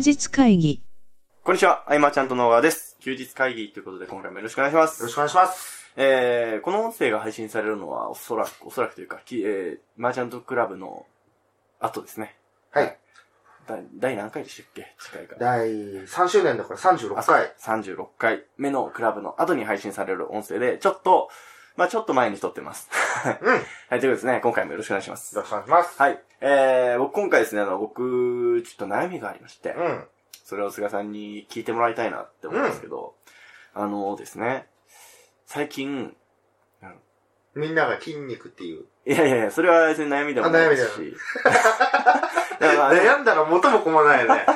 日会議。こんにちは、あいまちゃんと野川です。休日会議ということで今回もよろしくお願いしまよろす。しくお願いします。えー、この音声が配信されるのはおそらく、おそらくというか、きえー、マーチャントクラブの後ですね。はい。第第何回でしたっけ？次回が。第3周年だから36回。36回目のクラブの後に配信される音声で、ちょっと、まあちょっと前に撮ってます。うん。よ はい、ということですね、今回もよろしくお願いします。ろしくお願いします。はい。えー、僕今回ですね、あの、僕、ちょっと悩みがありまして、うん。それを菅さんに聞いてもらいたいなって思うんですけど、あのですね、最近、みんなが筋肉っていう。いやいやいや、それは別に悩みでもないですし。悩ん だら元も子もないよね。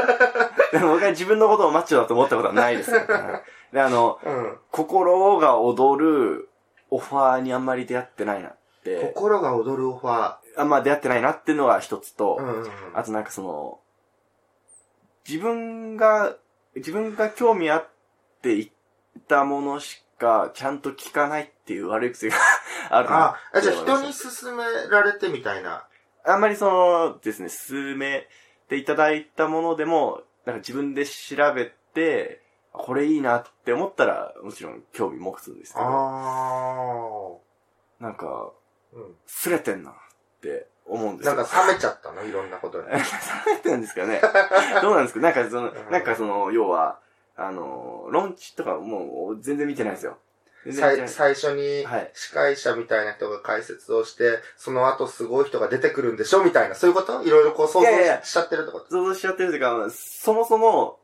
でも僕は自分のことをマッチョだと思ったことはないですよ、で、あの、うん。心が踊るオファーにあんまり出会ってないなって、心が踊るオファあんま出会ってないなっていうのが一つと、ー。うんうんうん。あとなんかその、自分が、自分が興味あって言ったものしかちゃんと聞かないっていう悪い癖が あるなあ、あじゃあ人に勧められてみたいな。たあんまりそのですね、進めていただいたものでも、なんか自分で調べて、これいいなって思ったら、もちろん興味持つんですけど、あなんか。すれてんなって思うんですよ。なんか冷めちゃったの？いろんなことに。冷めてるんですかね。どうなんですか？なんかその、うん。なんかその、要は、あの、ロンチとかもう全然見てないですよ。最最初にはい。司会者みたいな人が解説をして、その後すごい人が出てくるんでしょみたいな。そういうこと？いろいろこう想像しちゃってるってこと？想像しちゃってるというか、そもそも、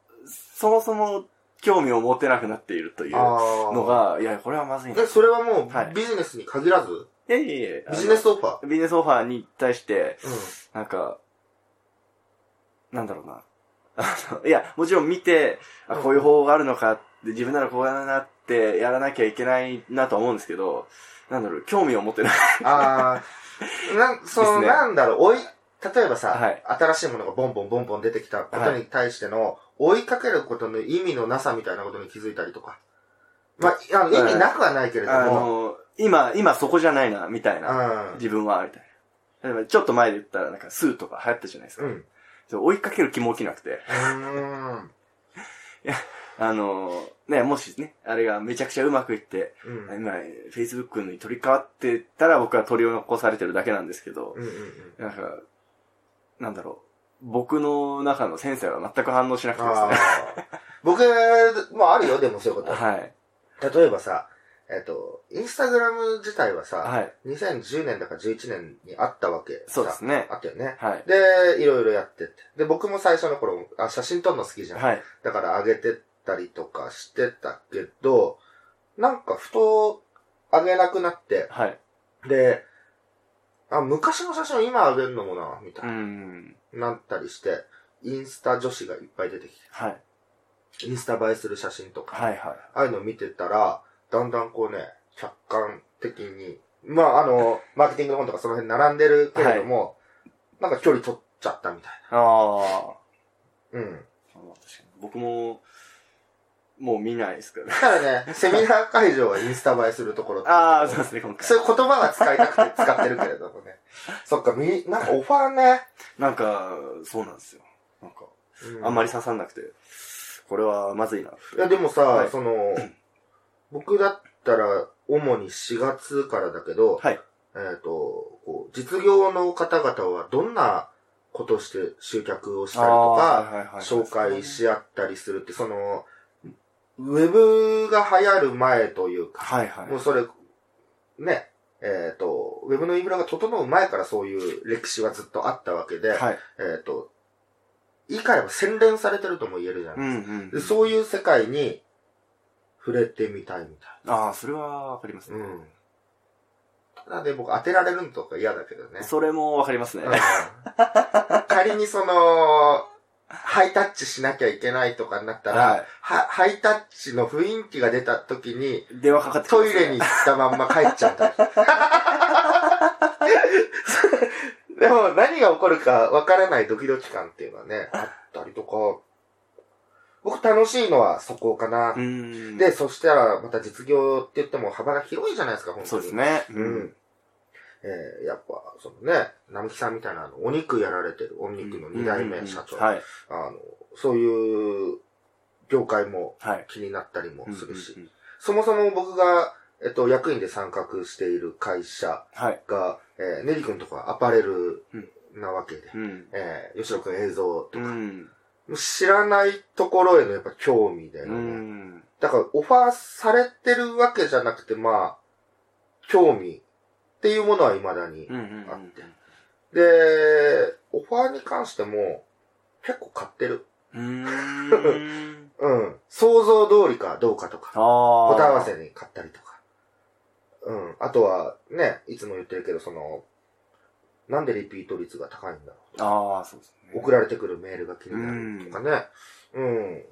そもそも興味を持てなくなっているというのが、いや、これはまずいそれはもはい。うビジネスに限らず、いやいやいやビジネスオファー？ビジネスオファーに対して、うん。なんか、なんだろうな。いや、もちろん見て、あ、こういう方法があるのかって、自分ならこうやらなってやらなきゃいけないなと思うんですけど、なんだろう、興味を持ってない。ああ、なん、その、ねなんだろう、追い、例えばさ、はい新しいものがボンボンボンボン出てきたことに対しての、追いかけることの意味のなさみたいなことに気づいたりとか。まあ、あの、意味なくはないけれどあも、の、今、今そこじゃないな、みたいな。うん。自分は、みたいな。例えば、ちょっと前で言ったら、なんか、スーとか流行ったじゃないですか。うん。追いかける気も起きなくて。うーん。あの、ね、もしね、あれがめちゃくちゃうまくいって、うん。今、Facebook に取り替わってたら僕は取り残されてるだけなんですけど、うんうんうん。なんか、なんだろう。僕の中のセンサーが全く反応しなくてですあ。僕もあるよ、でもそういうこと。はい。例えばさ、えっと、インスタグラム自体はさ、はい。2010年だか11年にあったわけ。そうですねあったよね。はい。で、いろいろやってって。で、僕も最初の頃、あ、写真撮るの好きじゃん。はい。だから上げてったりとかしてたけど、なんかふと上げなくなって、はい。で、あ、昔の写真を今上げるのもな、みたういな、ん。なったりして、インスタ女子がいっぱい出てきはい。て、インスタ映えする写真とか、はい。はい。ああいうの見てたら、だんだんこうね、客観的に、まああの、マーケティングの本とかその辺並んでるけれども、なんか距離取っちゃったみたいああ。な。うん。まあ確かに僕も、もう見ないですからね。ただね、セミナー会場はインスタ映えするところってああ、そうですね、今回。そういう言葉は使いたくて使ってるけれどもね。そっか、み、なんかオファーね。なんか、そうなんですよ。なんか、あんまり刺さんなくて、これはまずいな。いや、でもさ、はいその、僕だったら、主に4月からだけど、はい。えっ、と、こう、実業の方々はどんなことして集客をしたりとか、紹介し合ったりするって、その、ウェブが流行る前というか、はいはい。もうそれ、ね、えっ、と、ウェブのインフラが整う前からそういう歴史はずっとあったわけで、はい。えっ、と、言い換えれば洗練されてるとも言えるじゃうないですか。んうん。でそういう世界に触れてみたいみたああ、それはわかりますい。ね。うん。ただね、僕当てられるのとか嫌だけどね。それもわかりますね。うん仮にその、ハイタッチしなきゃいけないとかになったら、はいはハイタッチの雰囲気が出た時に、電話かかってねトイレに行ったまんま帰っちゃった。でも何が起こるかわからないドキドキ感っていうのはね、あったりとか、僕楽しいのはそこかな。で、そしたらまた実業って言っても幅が広いじゃないですか、本当に。そうですね。うん。えー、やっぱ、そのね、並木さんみたいなあの、お肉やられてる、お肉の二代目社長、はい。あの、そういう業界もはい。気になったりもするし、そもそも僕が、えっと、役員で参画している会社はい。が、えー、ネリ君とかアパレルなわけで、うん。えー、吉野君映像とか、うん。知らないところへのやっぱ興味で、うん。だからオファーされてるわけじゃなくて、まあ、興味っていうものは未だに。あって。で、オファーに関しても結構買ってる。うん。うん。うん。想像通りかどうかとか。答え合わせに買ったりとか。うん。あとは、ね、いつも言ってるけど、その、なんでリピート率が高いんだろう。ああ、そうですね。送られてくるメールが気になるとかね。うん。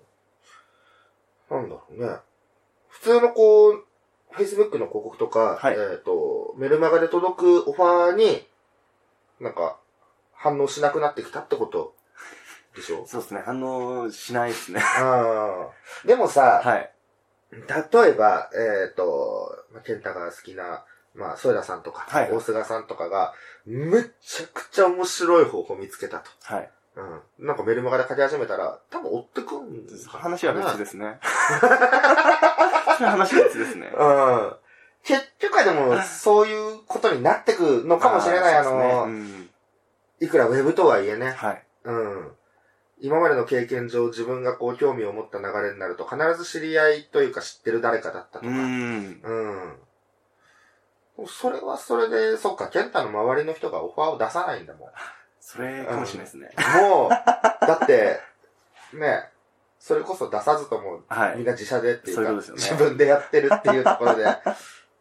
なんだろうね。普通のこう、Facebook の広告とか、はいえっ、と、メルマガで届くオファーに、なんか、反応しなくなってきたってことでしょ？そうですね。反応しないですね。ああ。でもさ、はい。例えば、えっ、と、まあ、ケンタが好きな、まあ、ソエラさんとか、はい大菅さんとかが、めちゃくちゃ面白い方法見つけたと。はい。うん。なんかメルマガで書き始めたら、多分追ってくん話は別ですね。話は別ですね。うん。結局はでも、そういうことになってくのかもしれない。あそうですねの、うんいくらウェブとはいえね。はい。うん。今までの経験上自分がこう興味を持った流れになると必ず知り合いというか知ってる誰かだったとか。うん。うん。それはそれで、そっか、ケンタの周りの人がオファーを出さないんだもん。それかもしれないですね。もう、だって、ね、それこそ出さずとも、はいみんな自社でっていうか、そういうね自分でやってるっていうところで、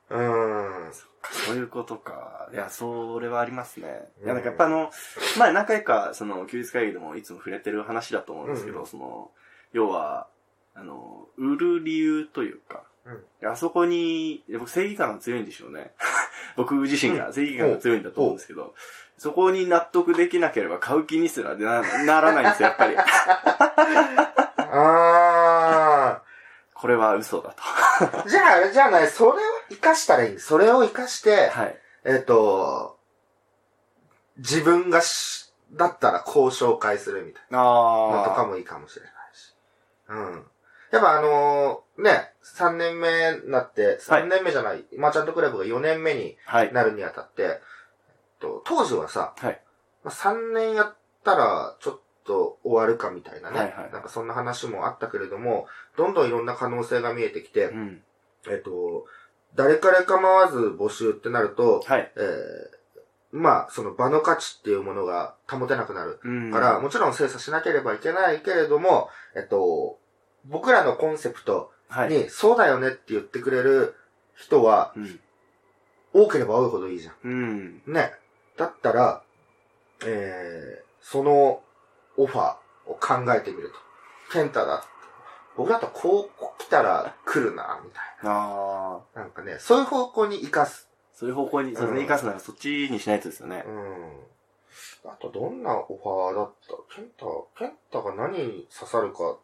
うん。そういうことか。いや、それはありますね。うんいや、なんかやっぱあの、前何回か、その、休日会議でもいつも触れてる話だと思うんですけど、うんその、要は、あの、売る理由というか、うんあそこに、僕正義感が強いんでしょうね。僕自身が正義感が強いんだと思うんですけど、そこに納得できなければ買う気にすらなならないんですよ、やっぱり。あこれは嘘だと。ー。じゃあ、じゃない、それを活かしたらいい。それを活かして、はい。えっ、と、自分がし、だったらこう紹介するみたいなのとかあもいいかもしれないし。うん。やっぱあのーね、3年目になって、3年目じゃない、マーチャントクラブが4年目に。なるにあたって、えっと、当時はさ、はい。まあ、3年やったら、ちょっと終わるかみたいなね、はいはいなんかそんな話もあったけれども、どんどんいろんな可能性が見えてきて、うん。えっと、誰彼構わず募集ってなると、はい。えーまあ、その場の価値っていうものが保てなくなるうん。から、もちろん精査しなければいけないけれども、えっと、僕らのコンセプトはい。に、そうだよねって言ってくれる人は、うん。多ければ多いほどいいじゃん。うん。ね。だったら、えー、そのオファーを考えてみると。ケンタだ。僕だとこう来たら来るな、みたいああ。な。なんかね、そういう方向に活かす。そういう方向に、そうですね、うん生かすならそっちにしないとですよねう。ん。あと、どんなオファーだった？ケンタ、ケンタが何に刺さるか。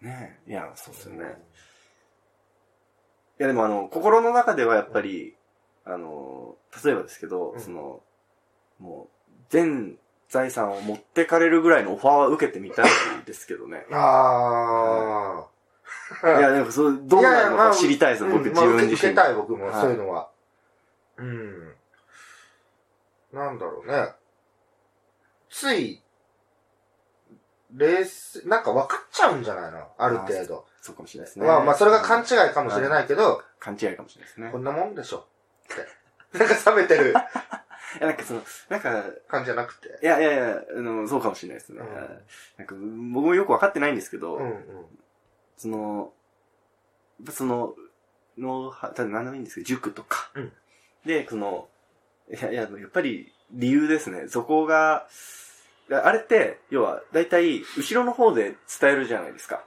ねねえ。いや、そうですえよね。いや、でもあの、心の中ではやっぱり、あの、例えばですけど、うんその、もう、全財産を持ってかれるぐらいのオファーは受けてみたいですけどね。ああ。いや、でもそう、どうなるのか知りたいです、うん僕、まあ自分自身。受けたい、僕も、はいそういうのは。うん。なんだろうね。つい、冷静、なんか分かっちゃうんじゃないの？ある程度。そうかもしれないですね。まあまあ、それが勘違いかもしれないけど、勘違いかもしれないですねこ。んなもんでしょ？って。なんか冷めてる いや、なんかその、なんか、感じじゃなくて。いやいやいや、あの、そうかもしれないですね。うんなんか、僕もよくわかってないんですけど、うんうん。その、その、の、は、ただ何でもいいんですけど、塾とか。うんで、その、いやいや、やっぱり理由ですね。そこが、あれって、要は、だいたい後ろの方で伝えるじゃないですか。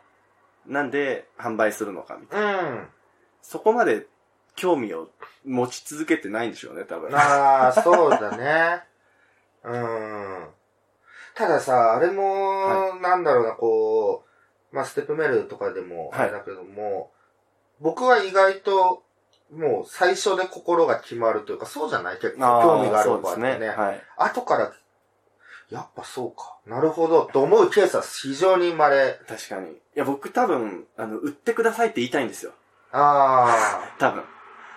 なんで販売するのかみたいな。うん。そこまで興味を持ち続けてないんでしょうね、多分。ああ、そうだね。うん。たださ、あれも、なんだろうな、こう、まあ、ステップメールとかでも、だけども、僕は意外と、もう最初で心が決まるというか、そうじゃない？結構興味があるそうです子ってね。ね。はい。後から、やっぱそうか。なるほど。と思うケースは非常に稀。確かに。いや、僕多分、あの、売ってくださいって言いたいんですよ。あ多分。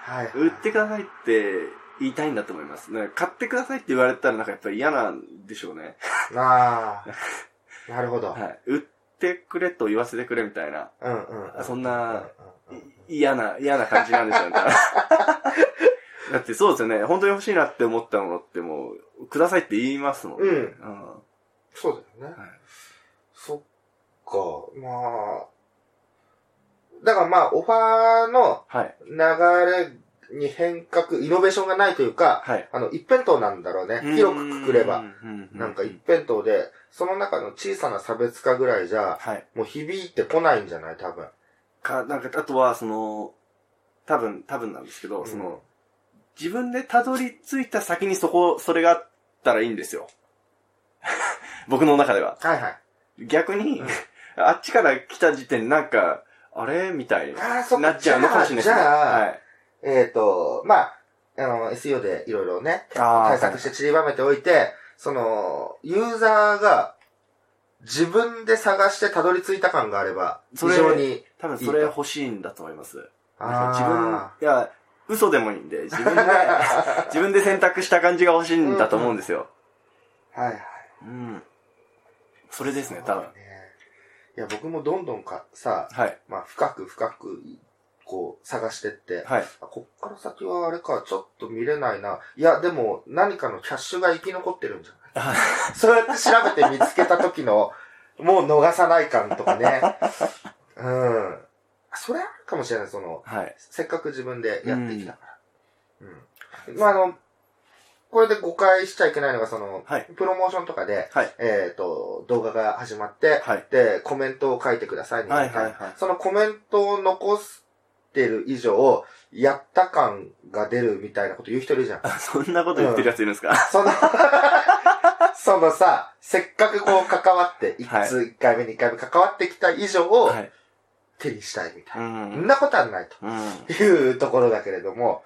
あ。はい。売ってくださいって言いたいんだと思います。ね、買ってくださいって言われたらなんかやっぱり嫌なんでしょうね。ああ。なるほど。はい。売ってくれと言わせてくれみたいな。うんうんうん。そんな嫌な、嫌な感じなんですよね。だってそうですよね。本当に欲しいなって思ったものってもう、くださいって言いますもんね。うんうんそうだよね。はいそっか。まあ。だからまあ、オファーのはい。流れに変革、イノベーションがないというか、はい。あの、一辺倒なんだろうね。広くくくれば。うん。なんか一辺倒で、その中の小さな差別化ぐらいじゃ、はい。もう響いてこないんじゃない？多分。か、なんか、あとは、その、多分、多分なんですけど、うんその、自分でたどり着いた先にそこ、それがあったらいいんですよ。僕の中では。はいはい。逆に、うん あっちから来た時点でなんか、あれみたいにああ、そっか。なっちゃうのかもしれないですね。じゃあ、はい。えっ、と、まあ、あの、SEO でいろいろね、対策して散りばめておいて、その、ユーザーが自分で探してたどり着いた感があれば、非常に、多分それ欲しいんだと思います。自分、いや、嘘でもいいんで、自分で、自分で選択した感じが欲しいんだと思うんですよ。はいはい。うん。それですね、多分。ねいや、僕もどんどんか、さ、はい。まあ、深く深く、こう、探してって、はい。あこっから先はあれか、ちょっと見れないな。いや、でも、何かのキャッシュが生き残ってるんじゃない？そうやって調べて見つけた時の、もう逃さない感とかね。うん。それあるかもしれない、その、はい。せっかく自分でやってきたから。うん。まあ、あの、これで誤解しちゃいけないのが、その、はい。プロモーションとかで、はい。えっ、と、動画が始まって、はい。で、コメントを書いてくださいね、みたいな。はいはいはいそのコメントを残してる以上、やった感が出るみたいなこと言う人いるじゃん。あ そんなこと言ってるやついるんですか、その、そのさ、せっかくこう関わって、一はい通一回目二回目関わってきた以上をはい。手にしたいみたういな。そん。んなことはないうん。というところだけれども、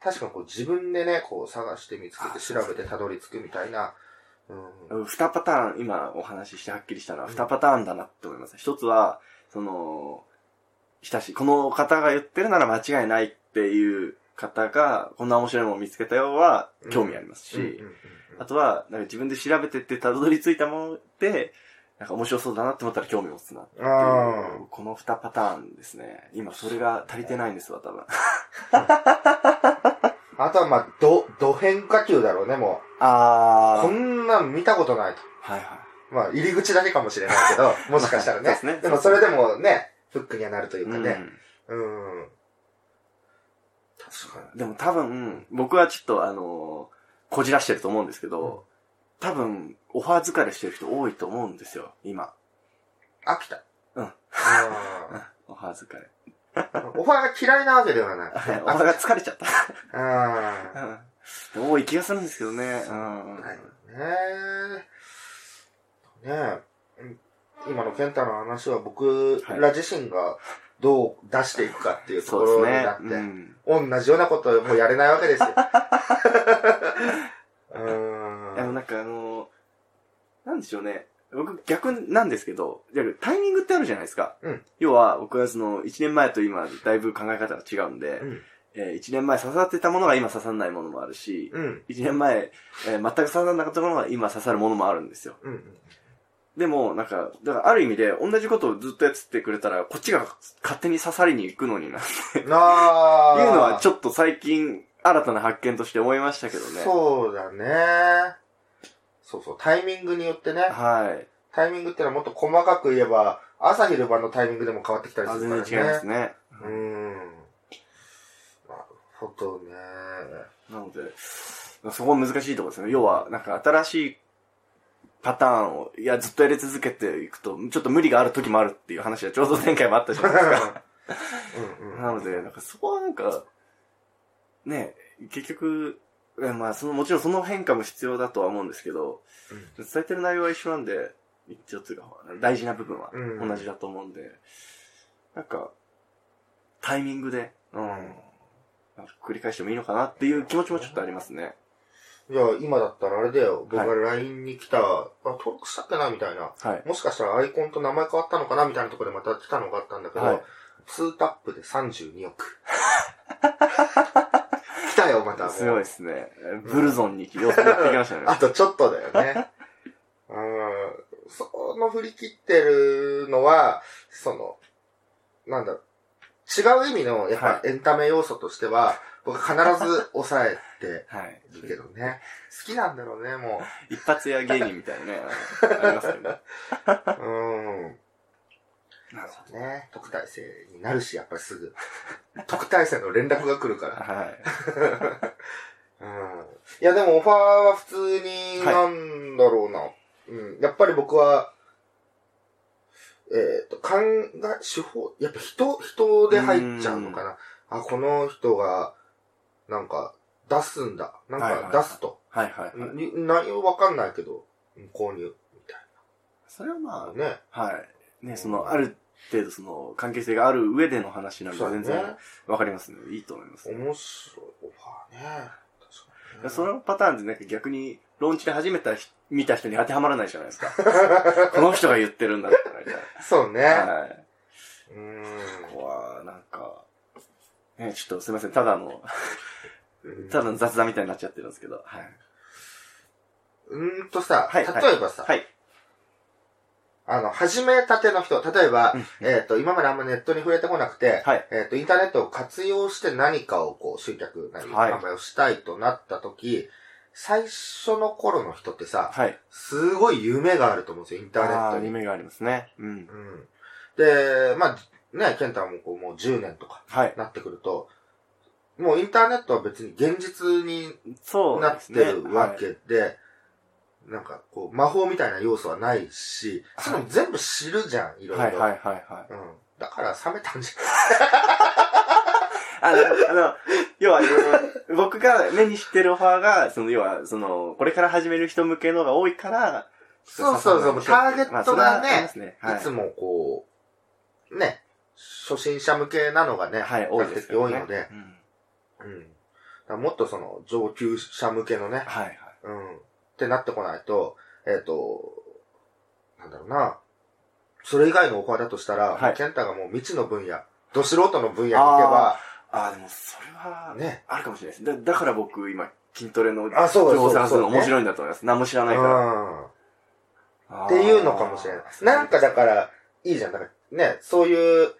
確かにこう自分でね、こう探して見つけて調べてたどり着くみたいな。うん。二パターン、今お話ししてはっきりしたのは二パターンだなって思います。一つは、その、親しい、この方が言ってるなら間違いないっていう方が、こんな面白いものを見つけたよは興味ありますし、あとは、なんか自分で調べてってたどり着いたもので、なんか面白そうだなって思ったら興味持つなっていうあこの二パターンですね。今それが足りてないんですわ、多分。あとはまあ、ど、ど変化球だろうね、もう。あこんなん見たことないと。はいはい。まあ、入り口だけかもしれないけど、もしかしたらね。そうですねでもそれでもね、フックにはなるというかね。うんうん。確かでも多分、僕はちょっとあのーこじらしてると思うんですけど、多分、オファー疲れしてる人多いと思うんですよ、今。飽きた。うんあ オファー疲れ。ーオファーが嫌いなわけではない。オファーが疲れちゃった。あうん多い気がするんですけどね。うん。ねえ。ねえ。うん今の健太の話は僕はいら自身がどう出していくかっていうところになって、。うん。同じようなことをもうやれないわけですよ。うーん。でもなんかあのーなんでしょうね。僕逆なんですけど、タイミングってあるじゃないですか。うん要は僕はその1年前と今だいぶ考え方が違うんで、うん。え1年前刺さってたものが今刺さらないものもあるし、うん。1年前、えー全く刺さらなかったものが今刺さるものもあるんですよ。うん。でも、なんか、だからある意味で同じことをずっとやっててくれたら、こっちが勝手に刺さりに行くのにな、って いうああ。のはちょっと最近新たな発見として思いましたけどね。そうだね。そうそう、タイミングによってね。はい。タイミングってのはもっと細かく言えば、朝昼晩のタイミングでも変わってきたりあするからね。全然違いますね。うーん。なるほどね。なので、そこは難しいところですね。要は、なんか新しいパターンを、いや、ずっとやり続けていくと、ちょっと無理がある時もあるっていう話はちょうど前回もあったじゃないですか。うんうん。なので、なんかそこはなんか、ね、結局、まあ、その、もちろんその変化も必要だとは思うんですけど、伝えてる内容は一緒なんで、一応というか、大事な部分はうん同じだと思うんで、なんか、タイミングで、うん、繰り返してもいいのかなっていう気持ちもちょっとありますね。いや、今だったらあれだよ。僕はいが LINE に来た、あ、登録したっけなみたいな。はい。もしかしたらアイコンと名前変わったのかなみたいなところでまた来たのがあったんだけど、はい2タップで32億。来たよ、また。すごいですね。ブルゾンに寄ってきましたね。あとちょっとだよね。うん。その振り切ってるのは、その、なんだ違う意味の、やっはぱエンタメ要素としては、僕必ず抑えてはい。るけどね。好きなんだろうね、も一発屋芸人みたいなね、ありますよね。う。うん。なるほね。特待生になるし、やっぱりすぐ。特待生の連絡が来るかど。ら。はい。うん。いや、でもオファーは普通に、はいなんだろうな。うん。やっぱり僕は、えっ、と、考え、手法、やっぱ人、人で入っちゃうのかな。あ、この人が、なんか、出すんだ。なんはいはいはいか出すと。はいはい、はい。に内容わかんないけど、うん購入、みたいそれはまな。ね。あ、はい。ね、その、ある程度その、関係性がある上での話なんで、全然、わかりますね。いいと思います。面白いオファーね。確かに、ね。そのパターンでなんか逆に、ローンチで初めて見た人に当てはまらないじゃないですか。この人が言ってるんだったら、みたいそうね。な。はい。うーんここは、なんか、ね、ちょっとすいません、ただの、うん。ただの雑談みたいになっちゃってるんですけど、はい。うーんとさ、はい例えばさ、はい。あの、始めたての人、例えば、うんえっ、と、今まであんまネットに触れてこなくて、はい。えっ、と、インターネットを活用して何かをこう、集客なり、はい販売をしたいとなった時、最初の頃の人ってさ、はい。すごい夢があると思うんですよ、インターネッあトに。ー夢がありますね。うん。うん。で、まあ、ね、ケンタもこう、もう10年とかはい。なってくると、もうインターネットは別に現実になって。るわけで、なんかこう、魔法みたいな要素はないし、その全部知るじゃん、いろいろ。はい。はいはいはいはい。うん。だから冷めたんじ あの、あの、要は、僕が目にしてるオファーが、その、要は、その、これから始める人向けのが多いから、そうそうそうターゲットがねね。はいいつもこう、ね、初心者向けなのがね、はい、多いですよね。多いので、うんうん。もっとその上級者向けのね、はいはい。うん。ってなってこないと、えっ、と、なんだろうな。それ以外のオファーだとしたら、はいケンタがもう未知の分野、ど素人の分野に行けば、ああ、でもそれは、ね。あるかもしれないです。だだから僕、今、筋トレの情報を探すの面白いんだと思います。何も知らうないから。っていうのかもしれない。なんかだから、いいじゃん。だからね、そういう、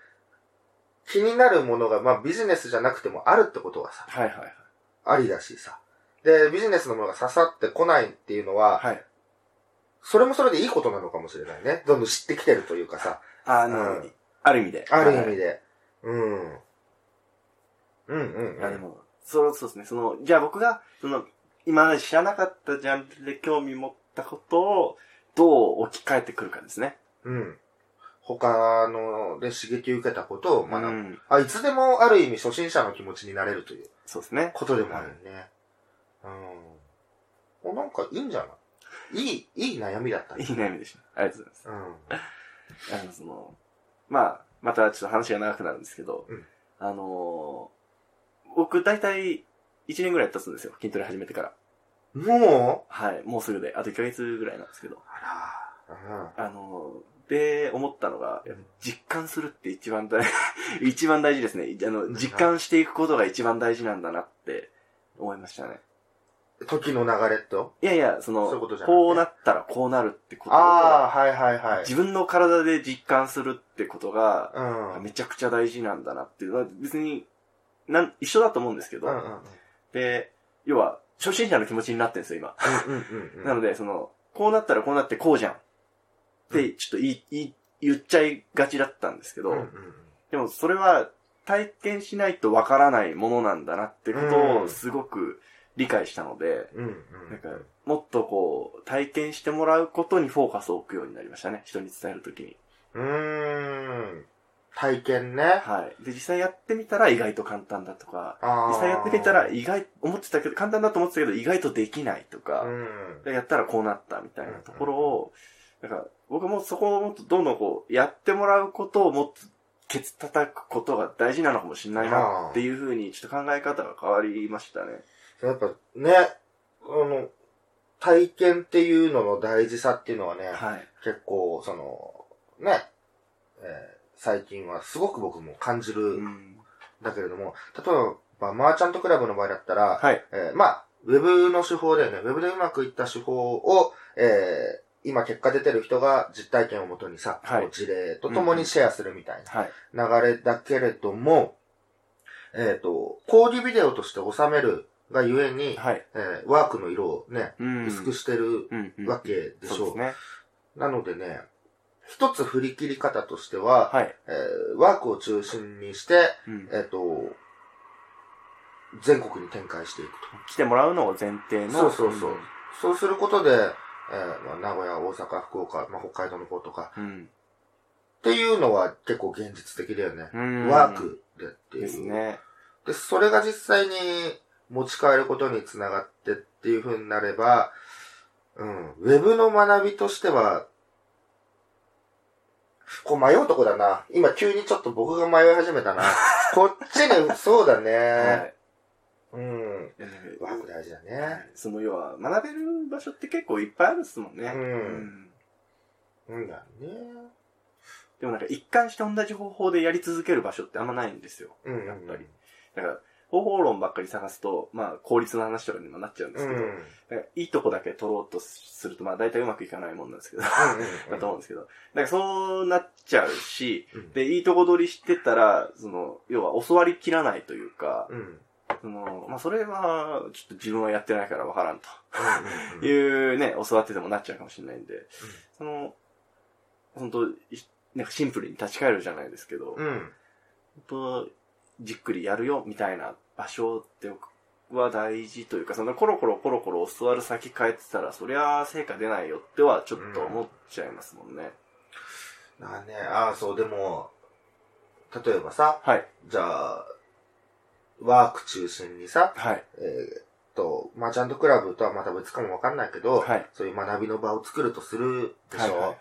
気になるものが、まあビジネスじゃなくてもあるってことはさ、はいはいはい。ありだしさ。で、ビジネスのものが刺さってこないっていうのは、はい。それもそれでいいことなのかもしれないね。どんどん知ってきてるというかさ、あの、うんある意味で。ある意味で。で。うん。うんうんうん。でも、そうそうですね。その、じゃあ僕が、その、今まで知らなかったジャンルで興味持ったことを、どう置き換えてくるかですね。うん。他ので刺激を受けたことを学ぶ。うん。あ、いつでもある意味初心者の気持ちになれるというそうですね。ことでもあるよね。うん。お、なんかいいんじゃない？いい、いい悩みだったね。いい悩みでした。ありがとうございます。うん。あの、その、まあ、またちょっと話が長くなるんですけど、うんあのー僕大体1年ぐらい経つんですよ。筋トレ始めてから。もう？はい。もうすぐで。あと1ヶ月ぐらいなんですけど。あら、あのーで、思ったのが、実感するって一番大、一番大事ですね。あの、実感していくことが一番大事なんだなって思いましたね。うん。時の流れと？いやいや、その、そういうことじゃなくて？こうなったらこうなるってことを、ああ、はいはいはい。自分の体で実感するってことが、うん。めちゃくちゃ大事なんだなっていうのは、別に、なん、一緒だと思うんですけど、うんうんうん。で、要は、初心者の気持ちになってるんですよ、今。うんうんうん。なので、その、こうなったらこうなってこうじゃん。って、ちょっと言い、言い、言っちゃいがちだったんですけど、うんでもそれは体験しないとわからないものなんだなってことうんをすごく理解したので、うんうん。なんか、もっとこう、体験してもらうことにフォーカスを置くようになりましたね、人に伝えるときに。うーん。体験ね。はい。で、実際やってみたら意外と簡単だとか、実際やってみたら意外、思ってたけど、簡単だと思ってたけど意外とできないとか、うん。でやったらこうなったみたいなところを、なんか、僕もそこをもっとどんどんこう、やってもらうことをもっとケツ叩くことが大事なのかもしれないなっていうふうに、ちょっと考え方が変わりましたね。やっぱね、あの、体験っていうのの大事さっていうのはね、はい。結構、その、ね、えー最近はすごく僕も感じるうんん。だけれども、例えば、マーチャントクラブの場合だったら、はい。えーまあ、ウェブの手法だよね。ウェブでうまくいった手法を、えー今結果出てる人が実体験をもとにさ、はい事例とともにシェアするみたいはい。な流れだけれども、えっ、と、講義ビデオとして収めるがゆえに、はい。えーワークの色をね、うん。薄くしてるうんうんわけでしょう。そうね。なのでね、一つ振り切り方としては、はい。えーワークを中心にして、うん。えっ、と、全国に展開していく来てもらうのを前提と。の。そうそうそう。そうすることで、えーまあ、名古屋、大阪、福岡、まあ、北海道の方とか、うん。っていうのは結構現実的だよね。うん。ワークでっていう。ですね。で、それが実際に持ち帰ることにつながってっていう風になれば、うん、ウェブの学びとしては、こう迷うとこだな。今急にちょっと僕が迷い始めたな。こっちに、そうだね。はい。うん。ワーク大事だはね。いその要は、学べる場所って結構いっぱいあるっすもんね。うんうんだね。でもなんか一貫して同じ方法でやり続ける場所ってあんまないんですよ。うん。やっぱり。だから、方法論ばっかり探すと、まあ、効率の話とかにもなっちゃうんでうん。すけど、うん。いいとこだけ取ろうとすると、まあ、大体うまくいかないもんなんですけど、だと思うんですけど、だからそうなっちゃうし、うん。で、いいとこ取りしてたら、その、要は教わりきらないというか、うん。その、まあ、それは、ちょっと自分はやってないからわからんと。うん。いうね、教わっててもなっちゃうかもしれないんで、その、本当なんかシンプルに立ち返るじゃないですけど、うん。本当じっくりやるよみたいな場所っては大事というか、そのコロコロコロコロ教わる先変えてたら、そりゃ成果出ないよってはちょっと思っちゃいますもんね。なあね、ああ、そう、でも、例えばさ、はい。じゃあ、ワーク中心にさ、はい。えーっと、マーチャントクラブとはまた別かもわかんないけど、はい。そういう学びの場を作るとするでしょ。はい。はいはい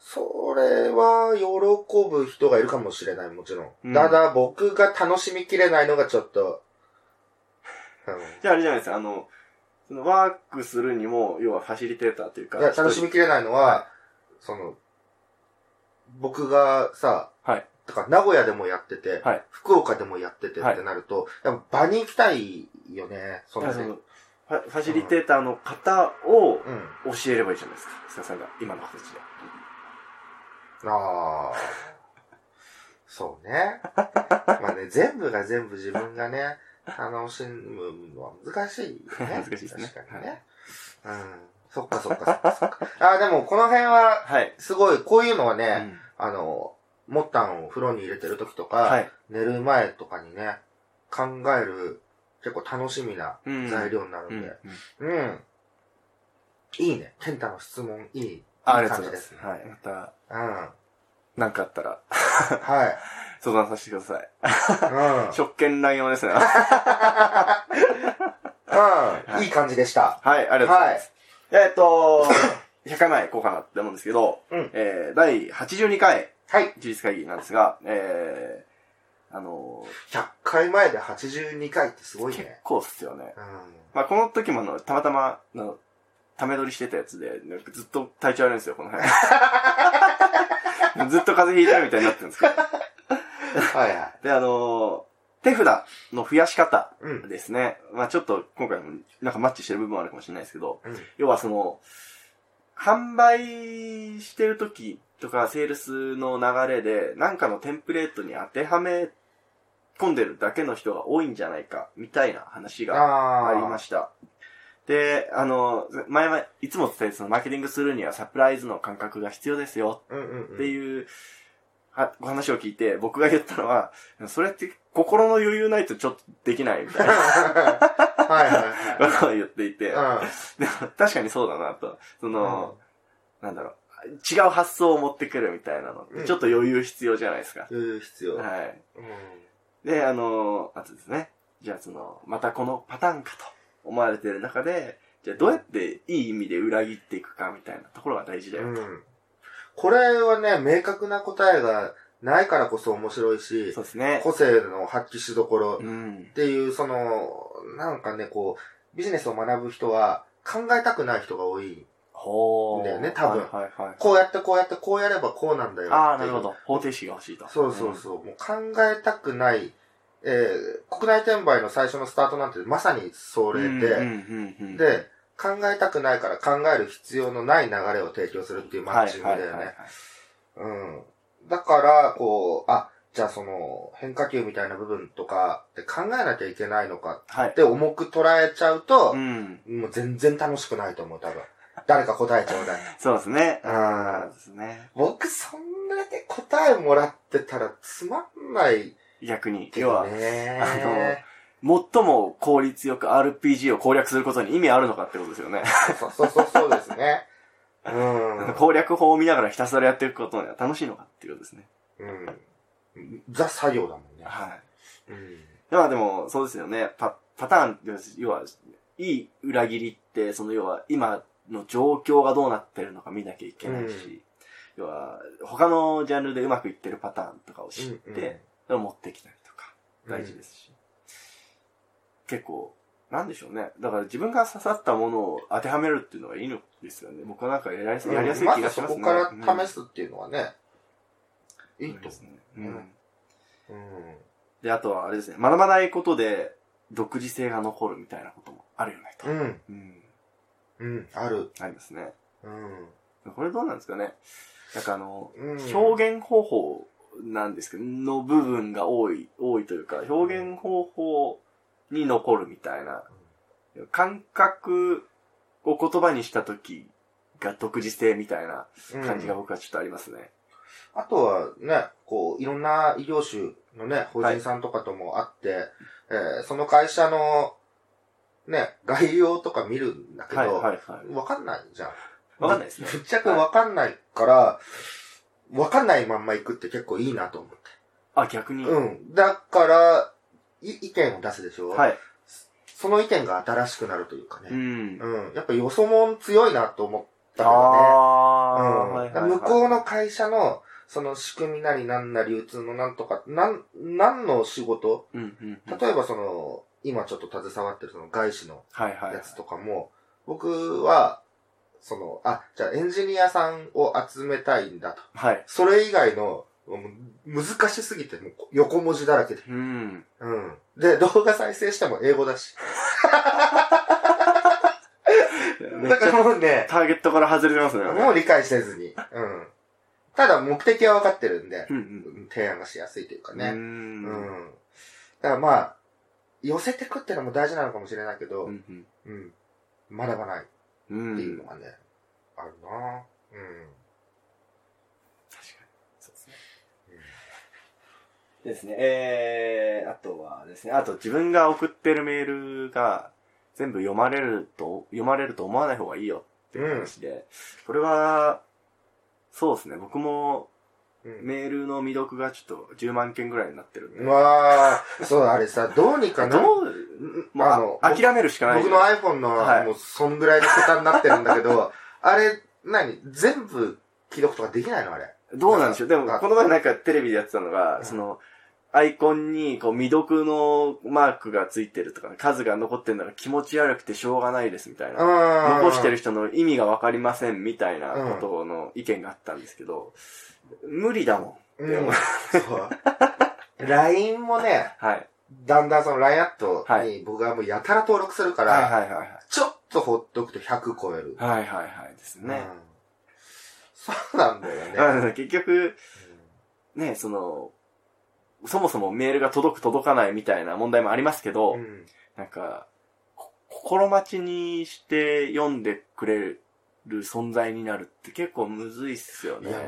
それは喜ぶ人がいるかもしれない、もちろん。うんただ僕が楽しみきれないのがちょっと、じゃああれじゃないですか、あの、そのワークするにも、要はファシリテーターというか、うん、いや、楽しみきれないのは、はその、僕がさ、はい。とか名古屋でもやってて、はい福岡でもやっててはいってなると、やっぱ場に行きたいよね、そのね。だからそのファファシリテーターの方をうん。教えればいいじゃないですか、菅さんが、今の形で。ああ。そうね。まあね、全部が全部自分がね、楽しむのは難しいよね。難しいですね確かにね。うん。そっかそっかそっかそっか。ああ、でもこの辺は、はい。すごい、こういうのはうね、んあの、モッタンを風呂に入れてる時とか、はい。寝る前とかにね、考える結構楽しみなうん材料になるうんんで。うん。いいね。ケンタの質問いい。ありがとうございます。はい。また、うん。なんかあったら、はい。相談させてください。うん。職権乱用ですね。うん。いい感じでした。はい、ありがとうございます。えっと、100回前行こうかなって思うんですけど、うんえー、第82回、はい。自立会議なんですが、えー、あの100回前で82回ってすごい結ね。構っすよね。うん。まあ、この時もあの、たまたま、あの、ため撮りしてたやつで、なんかずっと体調悪いんですよ、この辺。ずっと風邪ひいてるみたいになってるんですけど。はいはい。で、あの手札の増やし方うん。ですね。まあちょっと今回もなんかマッチしてる部分はあるかもしれないですけど、うん。要はその、販売してる時とか、セールスの流れで、なんかのテンプレートに当てはめ込んでるだけの人が多いんじゃないか、みたいな話があありましした。で、あの、前々、いつも伝えてそのマーケティングするにはサプライズの感覚が必要ですよ。っていう、は、お話を聞いて、僕が言ったのは、それって心の余裕ないとちょっとできないみたいなはいはいはい。ことを言っていて、うでも確かにそうだなと。その、なんだろう、違う発想を持ってくるみたいなのちょっと余裕必要じゃないですか。ん。余裕必要。はい。うん。で、あの、あとですね、じゃあその、またこのパターンかと思われてる中で、じゃあどうやっていい意味で裏切っていくかみたいなところが大事だよと。うん。これはね、明確な答えがないからこそ面白いし、そうですね。個性の発揮しどころうんっ。ていう、その、なんかね、こう、ビジネスを学ぶ人は考えたくない人が多い。ほー。だよね多分はいはいはい。こうやってこうやってこうやればこうなんだよ。ああ、なるほど。方程式が欲しいと。そうそうそう。もう考えたくない、えー、国内転売の最初のスタートなんてまさにそれで、で、考えたくないから考える必要のない流れを提供するっていうマッチングだよね。はいはいはいはいうん。だから、こう、あ、じゃあその変化球みたいな部分とかって考えなきゃいけないのかはいっ。て重く捉えちゃうとう、ん。もう全然楽しくないと思う、多分。誰か答えちょうだい。そうですね。うんそうですね。僕、そんなで答えもらってたらつまんない逆に。け要は、どね。最も効率よく RPG を攻略することに意味あるのかってことですよね。そうそうそうそうですね。うん。攻略法を見ながらひたすらやっていくことには楽しいのかっていうことですね。うん。ザ作業だもんね。はい。うん。まあでも、そうですよね。パ、パターン要は、いい裏切りって、その要は、今の状況がどうなってるのか見なきゃいけないし、要は、他のジャンルでうまくいってるパターンとかを知って、うんうんそれを持ってきたりとか、大事ですし。結構、なんでしょうね。だから自分が刺さったものを当てはめるっていうのがいいのですよね。僕はなんかやりやすい気がしますね。まずそこから試すっていうのはね、うんいいとですね。ううんん。思う。で、あとはあれですね。学ばないことで独自性が残るみたいなこともあるよねと。うん。うん。うん。うん。ある。ありますね。うん。これどうなんですかね。なんかあの、うん。表現方法なんですけど、の部分が多い、多いというか、表現方法に残るみたいな、感覚を言葉にした時が独自性みたいな感じが僕はちょっとありますね。あとはね、こう、いろんな異業種のね、法人さんとかとも会って、えーその会社の、ね、概要とか見るんだけど、はいはいはい。わかんないじゃん。わかんないですねぶっちゃけわかんないから、わかんないまんま行くって結構いいなと思って。あ、逆に。うん。だから、い意見を出すでしょ？はい。その意見が新しくなるというかうね。ん。うん。やっぱよそもん強いなと思ったけどね。ああ、うんはいはいはい向こうの会社の、その仕組みなりなんな流通のなんとか、なん、何の仕事？うんうんうん。例えばその、今ちょっと携わってるその外資のはいはい。やつとかも、僕は、その、あ、じゃあエンジニアさんを集めたいんだと。はい。それ以外の、難しすぎて、もう横文字だらけで。うん。うん。で、動画再生しても英語だし。だからもうね、ターゲットから外れてますね。もう理解せずに。うん。ただ目的は分かってるんでう、ん提案がしやすいというかうん。ね。う。うんん。だからまあ、寄せてくってのも大事なのかもしれないけど、ううん。ん。学ばないっうん。ていうのがね、あるなうん。確かに。そうですね。ですね。えー、あとはですね、あと自分が送ってるメールが全部読まれると、読まれると思わない方がいいよっていう話で、これは、そうですね、僕もうん。メールの未読がちょっと10万件ぐらいになってるんで。うわー、そう、あれさ、どうにかな、どう、うんもうあの、あ諦めるしかない。僕の iPhone のはい。もうそんぐらいの桁になってるんだけど、あれ、何全部既読とかできないのあれ。どうなんでしょう。でも、あこの前なんかテレビでやってたのが、うん。その、アイコンに、こう、未読のマークがついてるとか、数が残ってるのが気持ち悪くてしょうがないですみたいな。うん。残してる人の意味がわかりませんみたいなことの意見があったんですけど、無理だもん。うん。そう。LINE もね、はい。だんだんその LINE アットはに僕はもうやたら登録するから、はいはいはいはい。ちょっとほっとくと100超える。はいはいはいですね。うんそうなんだよね。結局、ね、その、そもそもメールが届く届かないみたいな問題もありますけど、うんなんか、こ心待ちにして読んでくれる存在になるって結構むずいっすよね。いや、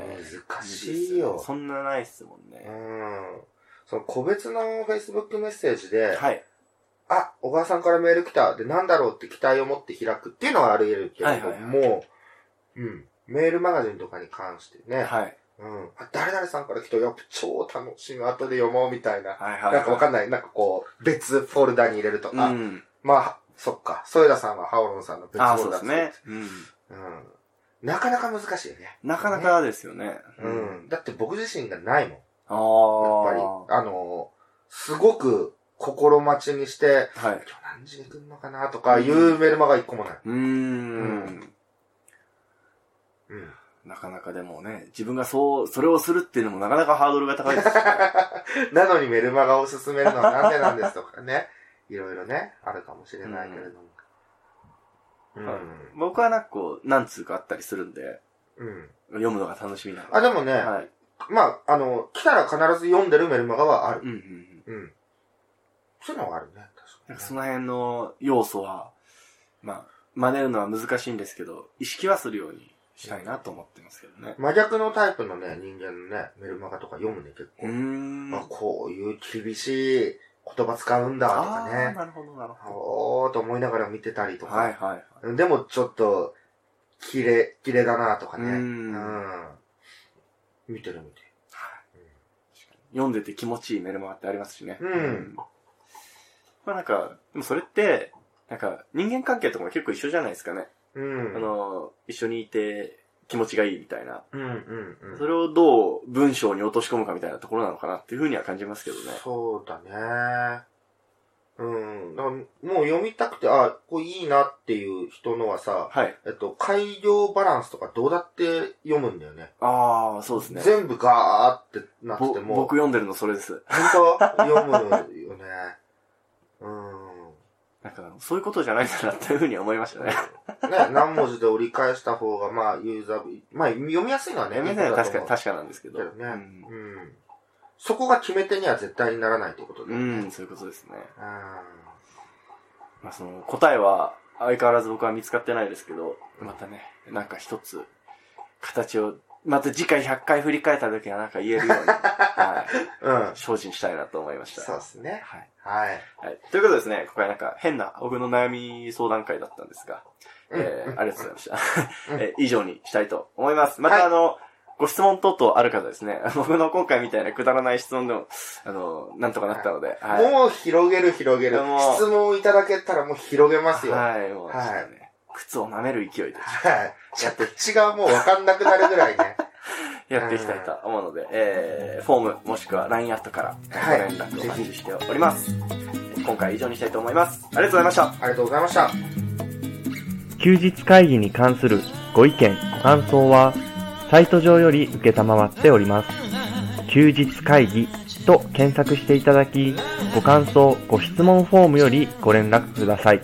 難しいよ。そんなないっすもんね。うん。その個別の Facebook メッセージで、はい。あ、小川さんからメール来た。で、なんだろうって期待を持って開くっていうのはあり得るけれどはいはいはいも、うん。メールマガジンとかに関してね、はい。うん。あ、誰々さんから来た。やっぱ超楽しみ。後で読もうみたいな。はいはい。なんかわかんんない。なんかこう、別フォルダに入れるとか。うん。まあ、そっか。添田さんはハオロンさんの別フああ、ォルダですね。うん。うん。なかなか難しいよね。なかなかですよね。うん。だって僕自身がないもん。あやっぱり。あの、すごく心待ちにして、あ。はい。今日何時に来るのかなとかいうメルマが一個もない。うーん。うん。なかなかでもね、自分がそう、それをするっていうのもなかなかハードルが高いですよね。なのにメルマガを進めるのはなんでなんですとかね。いろいろね、あるかもしれないけれども。うん。はい僕はなんかこう、何通かあったりするんで、うん。読むのが楽しみなので。あ、でもね、はい。まあ、あの、来たら必ず読んでるメルマガはあるうん。うんうん。うん。そういうのはあるね、確かにかその辺の要素は、まあ、真似るのは難しいんですけど、意識はするようにしたいなと思ってますけどね。真逆のタイプのね、人間のね、メルマガとか読むね、結構。ん。あ、こういう厳しい言葉使うんだとかね。なるほど、なるほおーと思いながら見てたりとど。か。はいはいはい。でもちょっと、綺麗、綺麗だなとかね。ううんん。見てる見て読んでて気持ちいいメルマガってありますしね。うんまあなんか、でもそれって、なんか人間関係とかも結構一緒じゃないですかね。る。うん。あの、一緒にいて気持ちがいいみたいな。うんうんうん。それをどう文章に落とし込むかみたいなところなのかなっていうふうには感じますけどね。そうだね。うん。もう読みたくて、あ、これいいなっていう人のはさ、はい。えっと、改良バランスとかどうだって読むんだよね。ああ、そうですね。全部ガーってなっても、僕読んでるのそれです。本当？読むよね。うん。なんか、そういうことじゃないんだなっていうふうには思いましたね。ね、何文字で折り返した方が、まあ、ユーザー、まあ、読みやすいのはね、読みいいことだと思う確かに、確かなんですけど。けどね、ううんん。そこが決め手には絶対にならないということだよね。うん、そういうことですね。うん。まあその、答えは相変わらず僕は見つかってないですけど、またね、なんか一つ、形を、また次回100回振り返った時はなんか言えるように、はい、うん。精進したいなと思いました。そうですね。はい。はい。はい。ということでですね、ここはなんか変な僕の悩み相談会だったんですが、えー、ありがとうございました。うん えー以上にしたいと思います。またあの、ご質問等々ある方ですね、僕の今回みたいなくだらない質問でも、あの、なんとかなったので、はい。もう広げる広げる。質問いただけたらもう広げますよ。はい。はい、もう、ちょっとね、靴を舐める勢いで、やって、口がもうわかんなくなるぐらいね。やっていきたいと思うので、えー、フォームもしくは LINE アットからごはい連絡をお待ちしております。今回は以上にしたいと思います。ありがとうございました。ありがとうございました。休日会議に関するご意見、ご感想は、サイト上より受けたまわっております。休日会議と検索していただき、ご感想、ご質問フォームよりご連絡ください。